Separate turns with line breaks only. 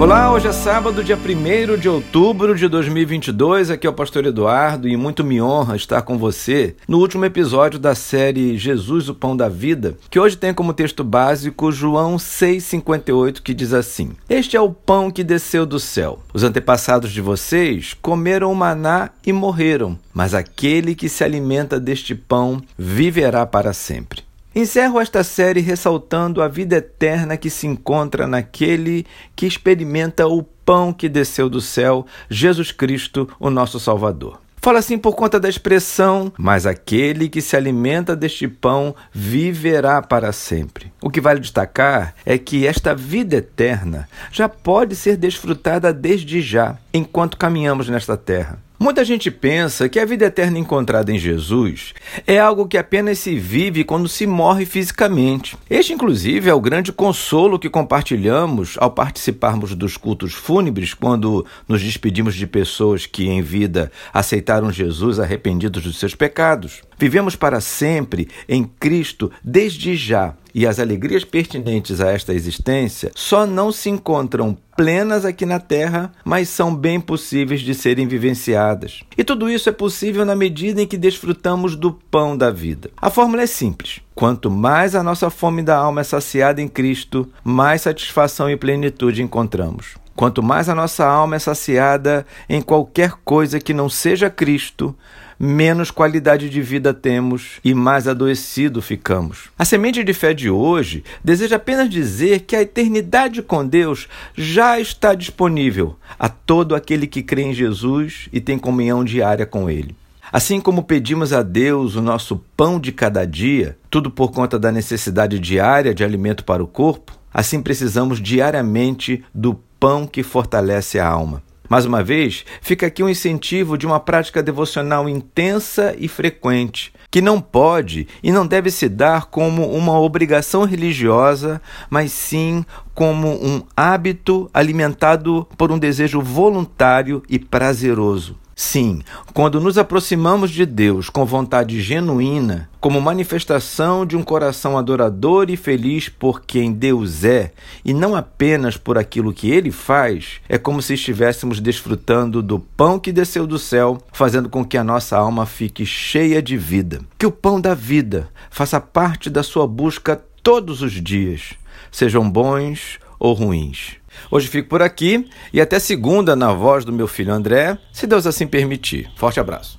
Olá, hoje é sábado, dia 1 de outubro de 2022. Aqui é o Pastor Eduardo e muito me honra estar com você no último episódio da série Jesus, o Pão da Vida, que hoje tem como texto básico João 6,58, que diz assim: Este é o pão que desceu do céu. Os antepassados de vocês comeram maná e morreram, mas aquele que se alimenta deste pão viverá para sempre. Encerro esta série ressaltando a vida eterna que se encontra naquele que experimenta o pão que desceu do céu, Jesus Cristo, o nosso Salvador. Fala assim por conta da expressão, mas aquele que se alimenta deste pão viverá para sempre. O que vale destacar é que esta vida eterna já pode ser desfrutada desde já, enquanto caminhamos nesta terra. Muita gente pensa que a vida eterna encontrada em Jesus é algo que apenas se vive quando se morre fisicamente. Este, inclusive, é o grande consolo que compartilhamos ao participarmos dos cultos fúnebres, quando nos despedimos de pessoas que, em vida, aceitaram Jesus arrependidos dos seus pecados. Vivemos para sempre em Cristo desde já, e as alegrias pertinentes a esta existência só não se encontram plenas aqui na Terra, mas são bem possíveis de serem vivenciadas. E tudo isso é possível na medida em que desfrutamos do pão da vida. A fórmula é simples. Quanto mais a nossa fome da alma é saciada em Cristo, mais satisfação e plenitude encontramos. Quanto mais a nossa alma é saciada em qualquer coisa que não seja Cristo, menos qualidade de vida temos e mais adoecido ficamos. A semente de fé de hoje deseja apenas dizer que a eternidade com Deus já está disponível a todo aquele que crê em Jesus e tem comunhão diária com Ele. Assim como pedimos a Deus o nosso pão de cada dia, tudo por conta da necessidade diária de alimento para o corpo, assim precisamos diariamente do pão que fortalece a alma. Mais uma vez, fica aqui um incentivo de uma prática devocional intensa e frequente, que não pode e não deve se dar como uma obrigação religiosa, mas sim como um hábito alimentado por um desejo voluntário e prazeroso. Sim, quando nos aproximamos de Deus com vontade genuína, como manifestação de um coração adorador e feliz por quem Deus é, e não apenas por aquilo que ele faz, é como se estivéssemos desfrutando do pão que desceu do céu, fazendo com que a nossa alma fique cheia de vida. Que o pão da vida faça parte da sua busca todos os dias, sejam bons ou ruins. Hoje fico por aqui e até segunda na voz do meu filho André, se Deus assim permitir. Forte abraço.